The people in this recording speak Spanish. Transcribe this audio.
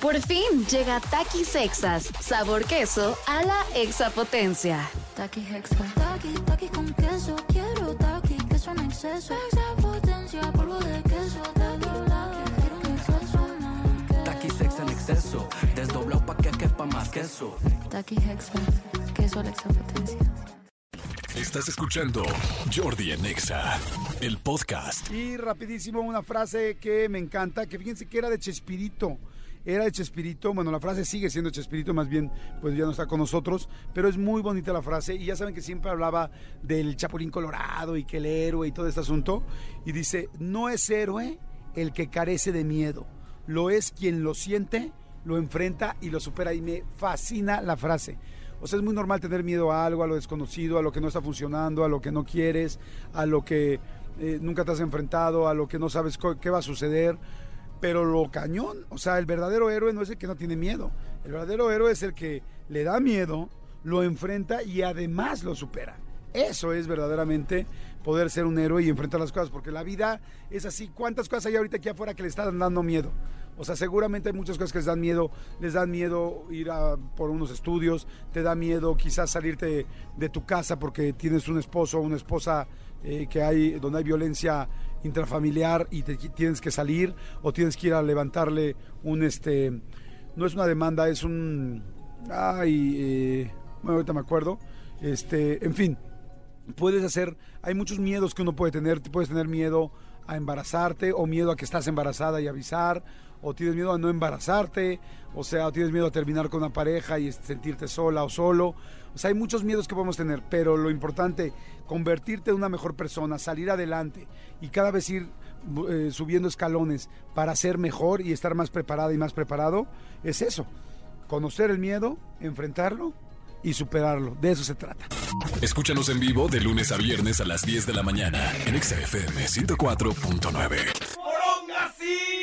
Por fin llega Takis Sexas, sabor queso a la exapotencia. Taki Hexa. Taki, taki con queso. Quiero taki, queso en exceso. Exapotencia, polvo de queso. Taki, taki, quiero un exceso más. Taki sex en exceso, desdoblado pa' que quepa más queso. Taki Hexa. Queso a la exapotencia. Estás escuchando Jordi en Exa, el podcast. Y rapidísimo, una frase que me encanta, que fíjense que era de Chespirito. Era de Chespirito, bueno, la frase sigue siendo Chespirito, más bien, pues ya no está con nosotros, pero es muy bonita la frase y ya saben que siempre hablaba del Chapulín Colorado y que el héroe y todo este asunto. Y dice, no es héroe el que carece de miedo, lo es quien lo siente, lo enfrenta y lo supera. Y me fascina la frase. O sea, es muy normal tener miedo a algo, a lo desconocido, a lo que no está funcionando, a lo que no quieres, a lo que eh, nunca te has enfrentado, a lo que no sabes qué va a suceder. Pero lo cañón, o sea, el verdadero héroe no es el que no tiene miedo. El verdadero héroe es el que le da miedo, lo enfrenta y además lo supera. Eso es verdaderamente poder ser un héroe y enfrentar las cosas, porque la vida es así. ¿Cuántas cosas hay ahorita aquí afuera que le están dando miedo? O sea, seguramente hay muchas cosas que les dan miedo. Les dan miedo ir a por unos estudios, te da miedo quizás salirte de tu casa porque tienes un esposo o una esposa eh, que hay donde hay violencia intrafamiliar y te tienes que salir o tienes que ir a levantarle un este no es una demanda, es un ay, eh, ahorita me acuerdo. Este, en fin, puedes hacer, hay muchos miedos que uno puede tener, puedes tener miedo a embarazarte o miedo a que estás embarazada y avisar, o tienes miedo a no embarazarte, o sea, tienes miedo a terminar con una pareja y sentirte sola o solo. O sea, hay muchos miedos que podemos tener, pero lo importante, convertirte en una mejor persona, salir adelante y cada vez ir eh, subiendo escalones para ser mejor y estar más preparada y más preparado, es eso. Conocer el miedo, enfrentarlo y superarlo. De eso se trata. Escúchanos en vivo de lunes a viernes a las 10 de la mañana en Exa FM 104.9. ¡Poronga, sí!